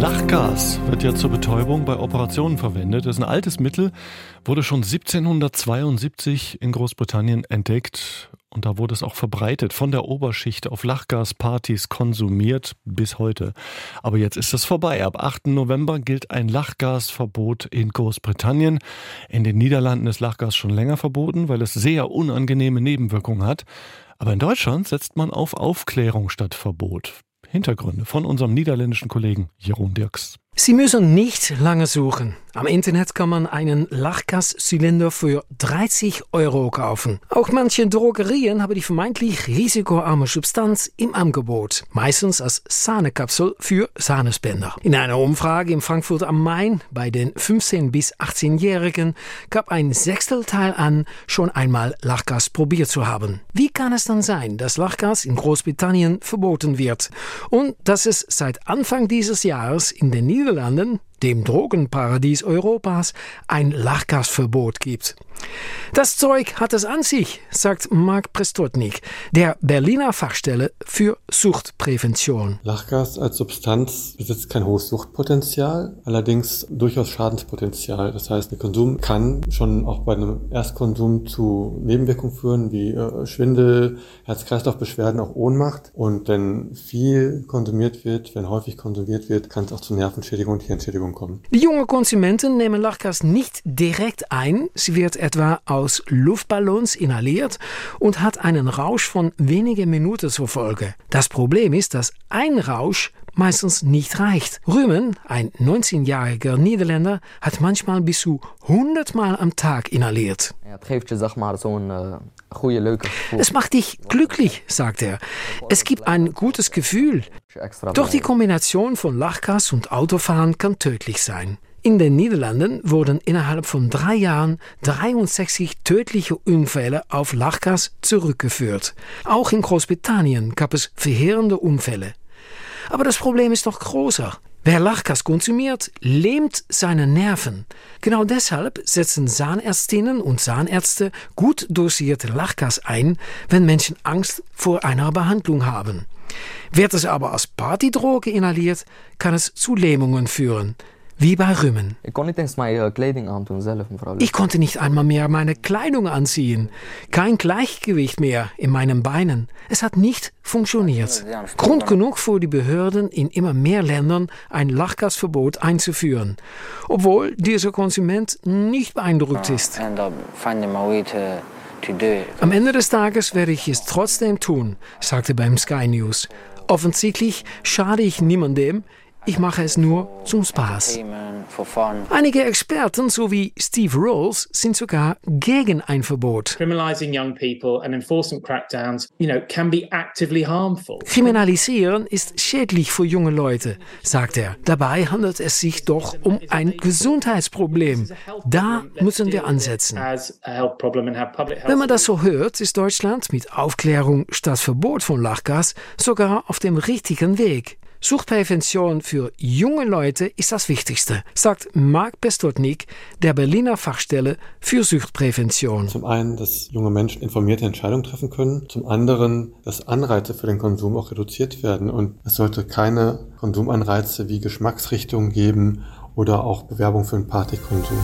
Lachgas wird ja zur Betäubung bei Operationen verwendet. Das ist ein altes Mittel, wurde schon 1772 in Großbritannien entdeckt und da wurde es auch verbreitet, von der Oberschicht auf Lachgaspartys konsumiert bis heute. Aber jetzt ist es vorbei. Ab 8. November gilt ein Lachgasverbot in Großbritannien. In den Niederlanden ist Lachgas schon länger verboten, weil es sehr unangenehme Nebenwirkungen hat. Aber in Deutschland setzt man auf Aufklärung statt Verbot. Hintergründe von unserem niederländischen Kollegen Jeroen Dirks. Sie müssen nicht lange suchen. Am Internet kann man einen Lachgaszylinder für 30 Euro kaufen. Auch manche Drogerien haben die vermeintlich risikoarme Substanz im Angebot, meistens als Sahnekapsel für Sahnespender. In einer Umfrage in Frankfurt am Main bei den 15- bis 18-Jährigen gab ein Sechstelteil an, schon einmal Lachgas probiert zu haben. Wie kann es dann sein, dass Lachgas in Großbritannien verboten wird und dass es seit Anfang dieses Jahres in den Niederlanden Niederlanden dem Drogenparadies Europas, ein Lachgasverbot gibt. Das Zeug hat es an sich, sagt Mark Prestotnik, der Berliner Fachstelle für Suchtprävention. Lachgas als Substanz besitzt kein hohes Suchtpotenzial, allerdings durchaus Schadenspotenzial. Das heißt, der Konsum kann schon auch bei einem Erstkonsum zu Nebenwirkungen führen, wie äh, Schwindel, Herz-Kreislauf-Beschwerden, auch Ohnmacht. Und wenn viel konsumiert wird, wenn häufig konsumiert wird, kann es auch zu Nervenschädigung und Hirnschädigung kommen. Die jungen Konsumenten nehmen Lachgas nicht direkt ein. Sie wird etwa aus Luftballons inhaliert und hat einen Rausch von wenigen Minuten zur Folge. Das Problem ist, dass ein Rausch meistens nicht reicht. Rümen, ein 19-jähriger Niederländer, hat manchmal bis zu 100 Mal am Tag inhaliert. Ja, leuke gevoel. Es macht dich glücklich, sagt er. Es gibt ein gutes Gefühl. Doch die Kombination von Lachgas und Autofahren kann tödlich sein. In den Niederlanden wurden innerhalb von drei Jahren 63 tödliche Unfälle auf Lachgas zurückgeführt. Auch in Großbritannien gab es verheerende Unfälle. Aber das Problem ist noch größer. Wer Lachgas konsumiert, lähmt seine Nerven. Genau deshalb setzen Zahnärztinnen und Zahnärzte gut dosierte Lachgas ein, wenn Menschen Angst vor einer Behandlung haben. Wird es aber als Partydroge inhaliert, kann es zu Lähmungen führen wie bei Rümmen. Ich konnte nicht einmal mehr meine Kleidung anziehen. Kein Gleichgewicht mehr in meinen Beinen. Es hat nicht funktioniert. Grund genug für die Behörden in immer mehr Ländern ein Lachgasverbot einzuführen, obwohl dieser Konsument nicht beeindruckt ist. Am Ende des Tages werde ich es trotzdem tun, sagte beim Sky News. Offensichtlich schade ich niemandem, ich mache es nur zum Spaß. Einige Experten sowie Steve Rolls sind sogar gegen ein Verbot. Criminalizing young people and enforcement crackdowns, you know, can be actively harmful. Kriminalisieren ist schädlich für junge Leute, sagt er. Dabei handelt es sich doch um ein Gesundheitsproblem. Da müssen wir ansetzen. Wenn man das so hört, ist Deutschland mit Aufklärung statt Verbot von Lachgas sogar auf dem richtigen Weg. Suchtprävention für junge Leute ist das Wichtigste, sagt Marc Bestotnik der Berliner Fachstelle für Suchtprävention. Zum einen, dass junge Menschen informierte Entscheidungen treffen können. Zum anderen, dass Anreize für den Konsum auch reduziert werden. Und es sollte keine Konsumanreize wie Geschmacksrichtungen geben oder auch Bewerbung für einen Partykonsum.